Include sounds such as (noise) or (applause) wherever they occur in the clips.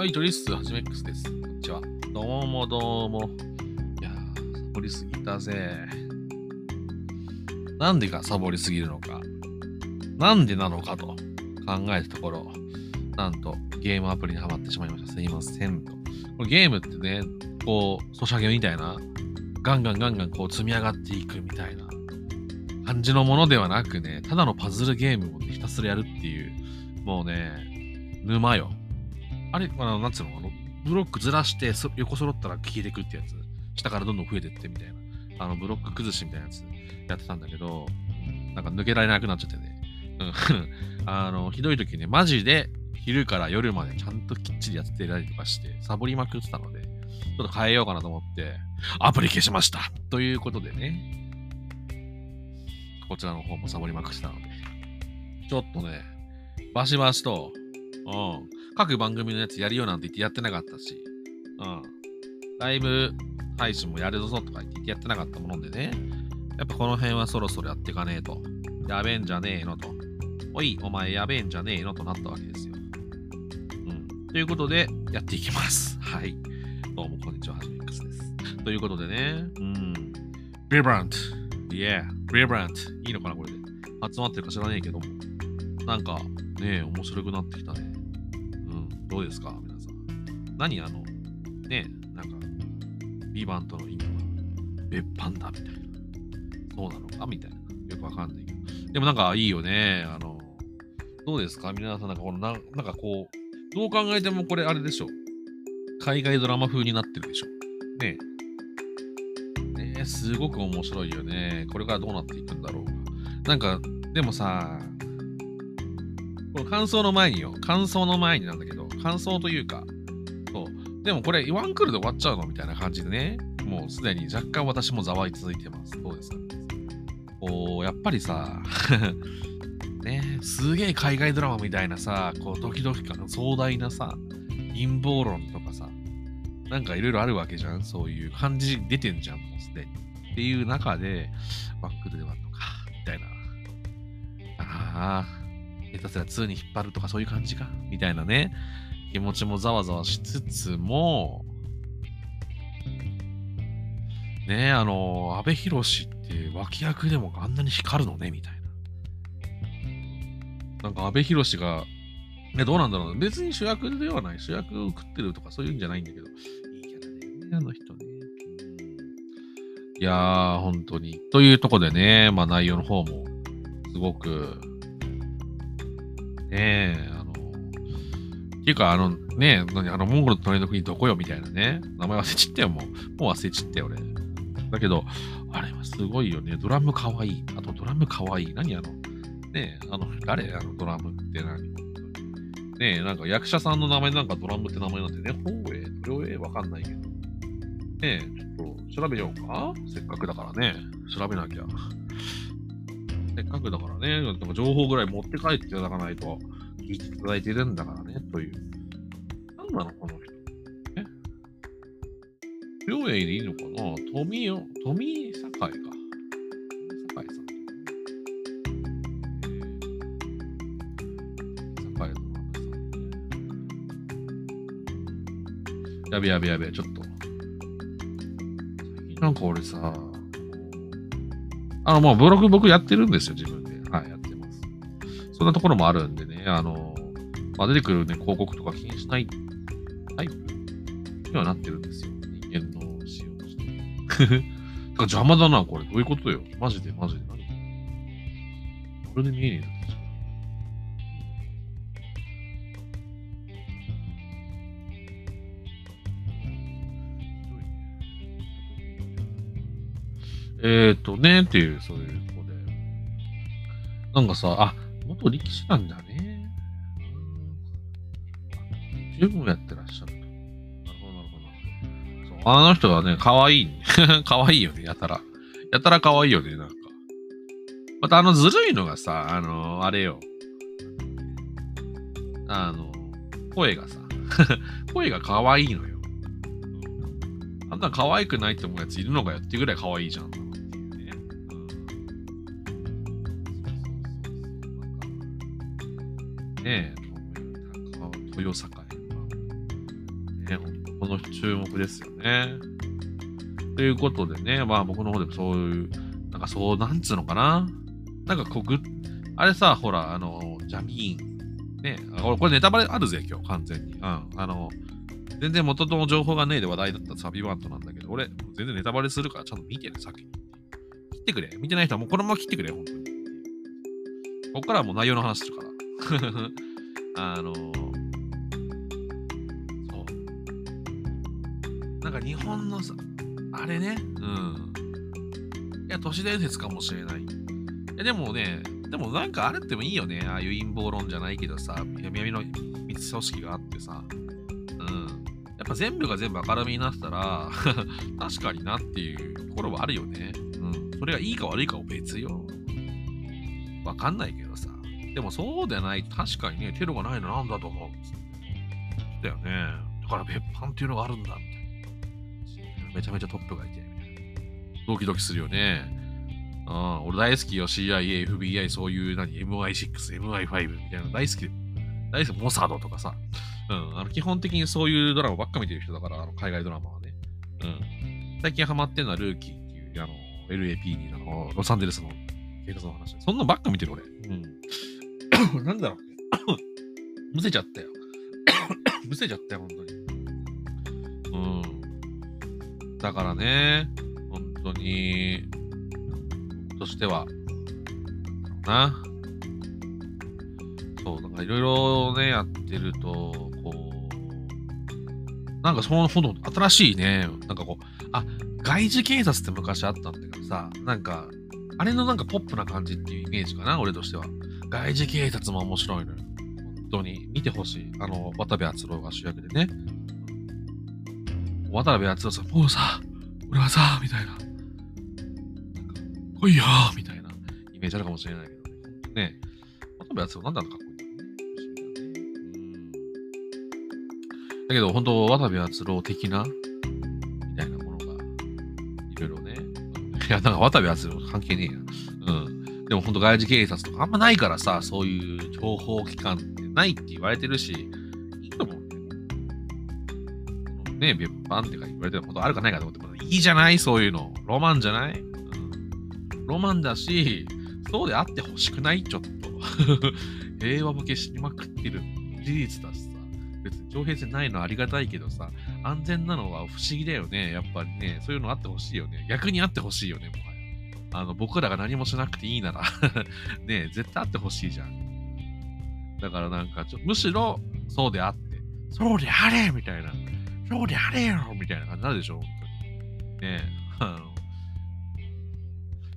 はい、トリスはじめ X です。こんにちは。どうもどうも。いやー、サボりすぎたぜ。なんでかサボりすぎるのか。なんでなのかと考えたところ、なんとゲームアプリにはまってしまいました。すいませんと。これゲームってね、こう、ソシャゲみたいな、ガンガンガンガンこう積み上がっていくみたいな感じのものではなくね、ただのパズルゲームを、ひたすらやるっていう、もうね、沼よ。あれ、あの、なんつうの、あの、ブロックずらしてそ横揃ったら消えてくってやつ。下からどんどん増えてってみたいな。あの、ブロック崩しみたいなやつやってたんだけど、なんか抜けられなくなっちゃってね。うん。(laughs) あの、ひどい時ね、マジで昼から夜までちゃんときっちりやってたりとかして、サボりまくってたので、ちょっと変えようかなと思って、アプリ消しましたということでね、こちらの方もサボりまくってたので、ちょっとね、バシバシと、うん、各番組のやつやるよなんて言ってやってなかったし、うん、ライブ配信もやるぞとか言ってやってなかったものでね、やっぱこの辺はそろそろやっていかねえと。やべえんじゃねえのと。おい、お前やべえんじゃねえのとなったわけですよ。うん。ということで、やっていきます。はい。どうも、こんにちは、はじめ X です。ということでね、うん。ビブラント。Yeah, ビブラント。いいのかな、これで。集まってるか知らねえけども。なんか、ねえ、面白くなってきたね。どうですか、皆さん。何あの、ね、なんか、ビバントの意味は、別班だ、みたいな。そうなのか？みたいな。よくわかんないけど。でもなんかいいよね。あの、どうですか？皆さん、なんかこのな、なんかこう、どう考えてもこれあれでしょ。海外ドラマ風になってるでしょ。ねえ。ね、すごく面白いよね。これからどうなっていくんだろうか。なんか、でもさ、この感想の前によ。感想の前になんだけど、感想というか、そう。でもこれ、ワンクールで終わっちゃうのみたいな感じでね。もうすでに若干私もざわい続いてます。どうですかこう、やっぱりさ、(laughs) ね、すげえ海外ドラマみたいなさ、こう、ドキドキ感、壮大なさ、陰謀論とかさ、なんかいろいろあるわけじゃん。そういう感じ出てんじゃん、もうすでに。っていう中で、ワンクールで終わるのか、みたいな。ああ、下手すら2に引っ張るとかそういう感じか、みたいなね、気持ちもざわざわしつつも、ねえ、あの、阿部寛って脇役でもあんなに光るのね、みたいな。なんか阿部寛が、ね、どうなんだろう別に主役ではない。主役を食ってるとかそういうんじゃないんだけど、いいキャラね、あの人ね。いやー、本当に。というとこでね、まあ内容の方も、すごく、ねえ、っていうか、あの、ね、何あの、モンゴルの隣の国どこよみたいなね。名前忘れちったよ、もう。もう忘れちったよ、俺。だけど、あれはすごいよね。ドラムかわいい。あとドラムかわいい。何あの、ね、あの、誰あのドラムって何？ねえ、なんか役者さんの名前なんかドラムって名前なんてね、ほうえ、それをえ、わかんないけど。ねえ、ちょっと調べようかせっかくだからね。調べなきゃ。せっかくだからね、なんか情報ぐらい持って帰っていただかないと、聞いていただいてるんだからね、という。何なのこの人。え？両栄でいいのかな？富よ、富栄か。富栄さん。栄のママさんね。やべやべやべ、ちょっと。なんか俺さ、あの、もうブログ僕やってるんですよ、自分。そんなところもあるんでね、あの、まあ、出てくるね、広告とか気にしないタイプにはなってるんですよ。人間の仕様として。(laughs) だか邪魔だな、これ。どういうことよ。マジで、マジで。何これで見えねえな。えーとね、っていう、そういうとこで。なんかさ、あ、元力士なんだね。十分やってらっしゃると。なるほど、なるほど。そうあの人はね、可愛い。(laughs) 可愛いよね、やたら。やたら可愛いよね、なんか。またあのずるいのがさ、あのあれよ。あの、声がさ、(laughs) 声が可愛いのよ。あんな可愛くないって思うやついるのかよっていうぐらい可愛いじゃん。ねえ、豊栄。ね、この注目ですよね。ということでね、まあ僕の方でもそういう、なんかそう、なんつうのかな。なんかこう、あれさ、ほら、あの、ジャミーン。ね、これネタバレあるぜ、今日、完全に。うん。あの、全然元の情報がねえで話題だったサビバントなんだけど、俺、全然ネタバレするからちゃんと見てね、先に。切ってくれ。見てない人はもうこのまま切ってくれ、本当に。こっからはもう内容の話するから。(laughs) あのそう。なんか日本のさ、あれね、うん。いや、都市伝説かもしれない。いや、でもね、でもなんかあれってもいいよね。ああいう陰謀論じゃないけどさ、闇の秘密組織があってさ、うん。やっぱ全部が全部明るみになったら (laughs) 確かになっていうところはあるよね。うん。それがいいか悪いかは別よ。わかんないけどさ。でもそうでない確かにね、テロがないのなんだと思うんですだよね。だから別班っていうのがあるんだ、みたいな。めちゃめちゃトップがいて、みたいな。ドキドキするよね。うん、俺大好きよ。CIA、FBI、そういう何、MI6、MI5 みたいな大好き。大好き。モサドとかさ。うん、あの基本的にそういうドラマばっか見てる人だから、あの海外ドラマはね。うん。最近ハマってるのはルーキーっていう、あの、LAP に、あの、ロサンゼルスの警察の話。そんなばっか見てる俺。うん。(laughs) なんだろう。(coughs) むせちゃったよ。(coughs) むせちゃったよ、本当に。うん。だからね、本当に、としては、な。そう、なんかいろいろね、やってると、こう、なんかそのほど新しいね、なんかこう、あ、外事警察って昔あったんだけどさ、なんか、あれのなんかポップな感じっていうイメージかな、俺としては。外事警察も面白いのよ。本当に。見てほしい。あの、渡部篤郎が主役でね。渡部篤郎さん、もうさ、俺はさ、みたいな。なんか来いよみたいなイメージあるかもしれないけどね。ね渡部篤郎なんだろうかっこいいだろうね。だけど、本当渡部篤郎的な、みたいなものが、いろいろね。いや、なんか渡部篤郎関係ねえや。でも本当外事警察とかあんまないからさ、そういう情報機関ってないって言われてるし、いいと思うね。ね別班ってか言われてることあるかないかと思っても、いいじゃないそういうの。ロマンじゃない？うんロマンだし、そうであってほしくないちょっと。(laughs) 平和向けしまくってる事実だしさ。別に徴兵戦ないのありがたいけどさ、安全なのは不思議だよね。やっぱりね、そういうのあってほしいよね。逆にあってほしいよね、もはや。あの、僕らが何もしなくていいなら (laughs) ね、絶対あってほしいじゃん。だからなんかちょ、むしろ、そうであって、そうであれみたいな。そうであれよみたいな感じになるでしょ、本当に。ねあの、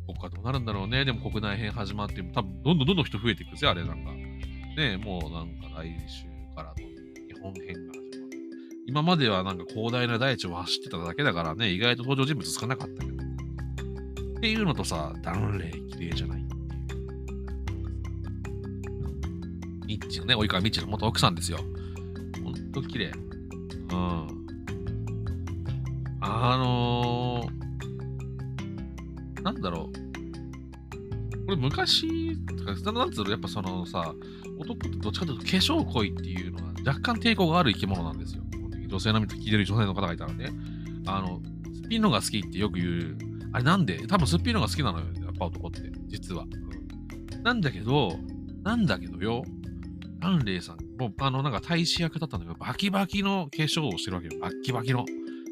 ここかどうなるんだろうね。でも国内編始まって、多分どんどんどんどん人増えていくぜ、あれなんか。ねもうなんか来週からの日本編が始まる。今まではなんか広大な大地を走ってただけだからね、意外と登場人物少なかったけど。っていうのとさ、ダウンレイ綺麗じゃない？っていう。ミッチのね、及川ミッチの元奥さんですよ。ほんと綺麗。うん。あのー、なんだろう。これ昔、なんつうの、やっぱそのさ、男ってどっちかというと化粧濃いっていうのは若干抵抗がある生き物なんですよ。女性の聞いてる女性の方がいたらね。あの、スピンのが好きってよく言う。あれなんで？多分スピンのが好きなのよ。やっぱ男って。実は。なんだけど、なんだけどよ。アンレイさん、もうあの、なんか大使役だったんだけど、バキバキの化粧をしてるわけよ。バキバキの。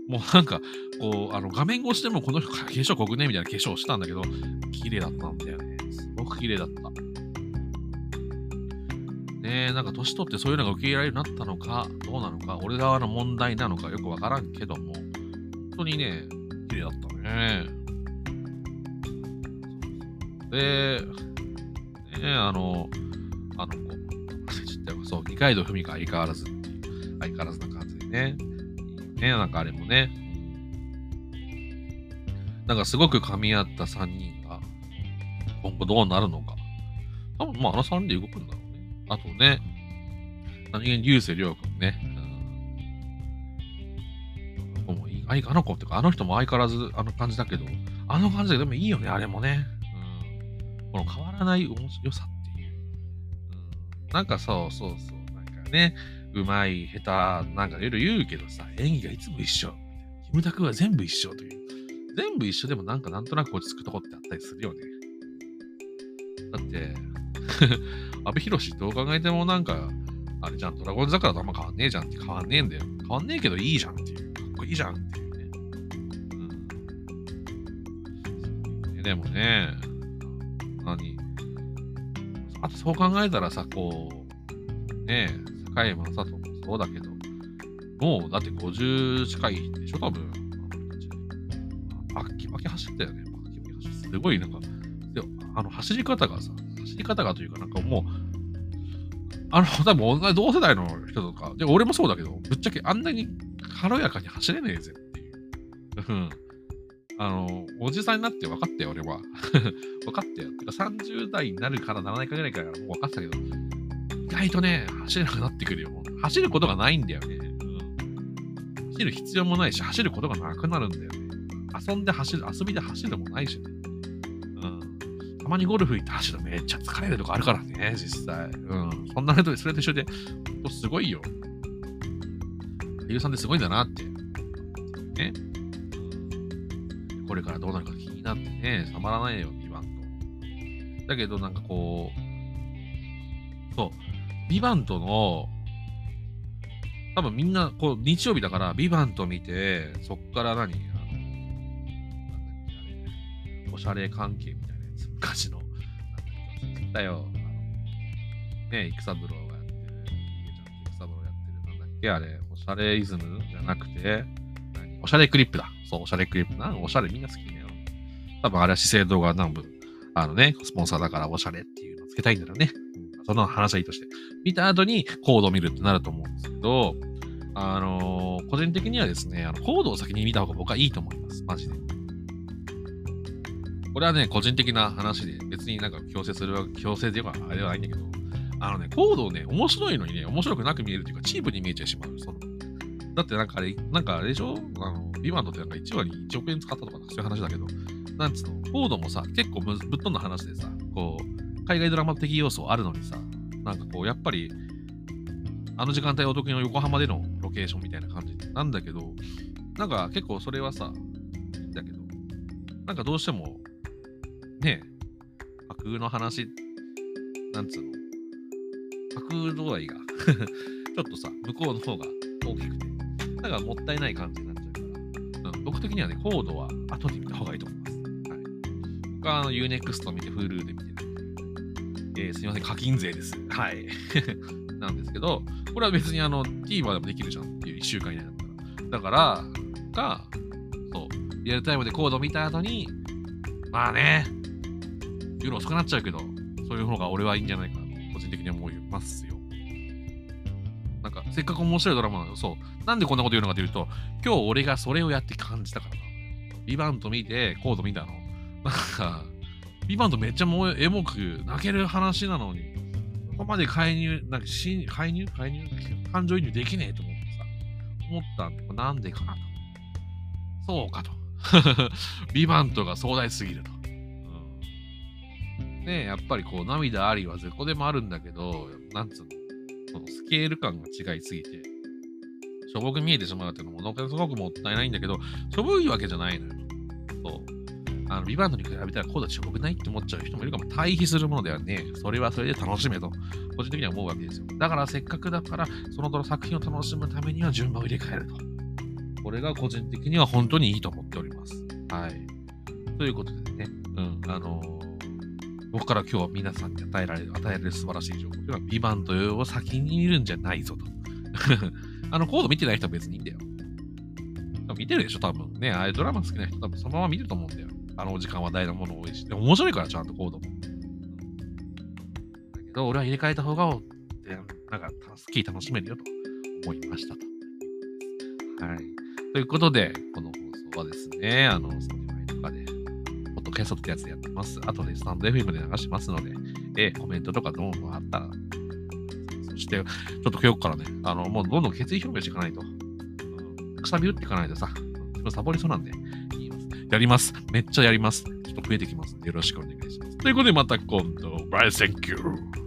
もうなんか、こう、あの、画面越しでもこの人化粧濃くねみたいな化粧をしたんだけど、綺麗だったんだよね。すごく綺麗だった。ねえ、なんか年取ってそういうのが受け入れられるようになったのか、どうなのか、俺側の問題なのかよくわからんけども、本当にね、綺麗だったね。で、ねあの、あの子、忘れちっ。そう、二階堂ふみが相変わらず、相変わらずな感じでね。ね、なんかあれもね。なんかすごく噛み合った3人が、今後どうなるのか。多分、まあ、あの3人で動くんだろうね。あとね、何気に流星涼君ね。うん。もいいあの子っていうか、あの人も相変わらずあの感じだけど、あの感じででもいいよね、あれもね。この変わらない良さっていう。うん。なんかそうそうそう。なんかね、うまい、下手、なんかいろいろ言うけどさ、演技がいつも一緒。キムタクは全部一緒という。全部一緒でもなんかなんとなく落ち着くとこってあったりするよね。だって、(laughs) 阿部寛どう考えてもなんか、あれじゃん、ドラゴン桜とあんま変わんねえじゃんって変わんねえんだよ。変わんねえけどいいじゃんっていう。かっこいいじゃんっていうね。うん。でもね、あとそう考えたらさ、こう、ねえ、坂井正人もそうだけど、もうだって50近いでしょ、多分。バッキバキ走ったよね。バキバキ走って。すごいなんか、であの走り方がさ、走り方がというか、なんかもう、あの、多分同じ同世代の人とか、で俺もそうだけど、ぶっちゃけあんなに軽やかに走れねえぜっていう。うん。あの、おじさんになって分かったよ、俺は。(laughs) 分かったよ。てか30代になるからならないかぐらいからもう分かったけど、意外とね、走れなくなってくるよ。走ることがないんだよね。うん。走る必要もないし、走ることがなくなるんだよね。遊んで走る、遊びで走るもないしね。うん。たまにゴルフ行って走るめっちゃ疲れるとかあるからね、実際。うん。そんな人で、それと一緒で、すごいよ。俳優さんってすごいんだなって。ね。これからどうなるか気になってね、たまらないよ、ビバント。だけどなんかこう、そう、ビバントの、多分みんな、こう、日曜日だから、ビバント見て、そっから何あの、なんだっけ、あれ、おしゃれ関係みたいなやつ、昔の、なんだっけ、だよ、あの、ね、育三郎がやってる、ちゃん育三郎やってる、なんだっけ、あれ、おしゃれイズムじゃなくて、おしゃれクリップだ。そう、おしゃれクリップな。おしゃれみんな好きだよ。多分あれは資生堂が南部、あのね、スポンサーだからおしゃれっていうのつけたいんだろうね。その話はいいとして。見た後にコードを見るってなると思うんですけど、あのー、個人的にはですね、あのコードを先に見た方が僕はいいと思います。マジで。これはね、個人的な話で、別になんか強制するわけ、強制ではあれはないんだけど、あのね、コードをね、面白いのにね、面白くなく見えるというか、チープに見えてしまう。そのだってなんかあれ、なんかあれでしょ？あの、ビバンドってなんか1割1億円使ったとかそういう話だけど、なんつうの、コードもさ、結構ぶっ飛んだ話でさ、こう、海外ドラマ的要素あるのにさ、なんかこう、やっぱり、あの時間帯お得意の横浜でのロケーションみたいな感じなんだけど、なんか結構それはさ、だけど、なんかどうしても、ねえ、架空の話、なんつうの、架空度合いが (laughs) ちょっとさ、向こうの方が大きくて、だからもったいない感じになっちゃうから、うん、僕的にはね、コードは後で見た方がいいと思います。はい、僕はあの Unext 見て、Hulu で見てるえー、すみません、課金税です。はい。(laughs) なんですけど、これは別にあの TVer でもできるじゃんっていう1週間以内だったら。だから、が、そう、リアルタイムでコード見た後に、まあね、夜遅くなっちゃうけど、そういう方が俺はいいんじゃないかなと、個人的に思いますよ。か、せっかく面白いドラマなのそう。なんでこんなこと言うのかというと、今日俺がそれをやって感じたからな。ビバント見て、コード見たの。なんか、ビバントめっちゃもうエモく泣ける話なのに、そこまで介入、なんかし介入？介入？感情移入できねえと思ってさ、思ったん、なんでかなと。そうかと。(laughs) ビバントが壮大すぎると。うん、ねやっぱりこう涙ありは絶こでもあるんだけど、なんつうの、そのスケール感が違いすぎて、しょぼく見えてしまうっていうのも、すごくもったいないんだけど、しょぼいわけじゃないのよ。そう。あの、ビバンドに比べたらコードしょぼくないって思っちゃう人もいるかも。対比するものではね、それはそれで楽しめと、個人的には思うわけですよ。だからせっかくだから、その作品を楽しむためには順番を入れ替えると。これが個人的には本当にいいと思っております。はい。ということでね、うん、あのー、僕から今日は皆さんに与えられる、与えられる素晴らしい情報というのは、ビバントを先に見るんじゃないぞと。(laughs) あの、コード見てない人は別にいいんだよ。見てるでしょ、多分ね。ああいうドラマ好きな人多分そのまま見ると思うんだよ。あの時間は大事なもの多いし。でも面白いから、ちゃんとコードも。だけど、俺は入れ替えた方が、なんか、スキー楽しめるよと思いましたと。はい。ということで、この放送はですね、あの、ポッドキャストってやつでやってます。あとでスタンド FM で流しますので、えコメントとかどんどんあったら、そして、ちょっと今日からね、あの、もうどんどん決意表明していかないと。くさび打っていかないとさ、サボりそうなんで、やります。めっちゃやります。ちょっと増えてきますよろしくお願いします。ということで、また今度、 bye, thank you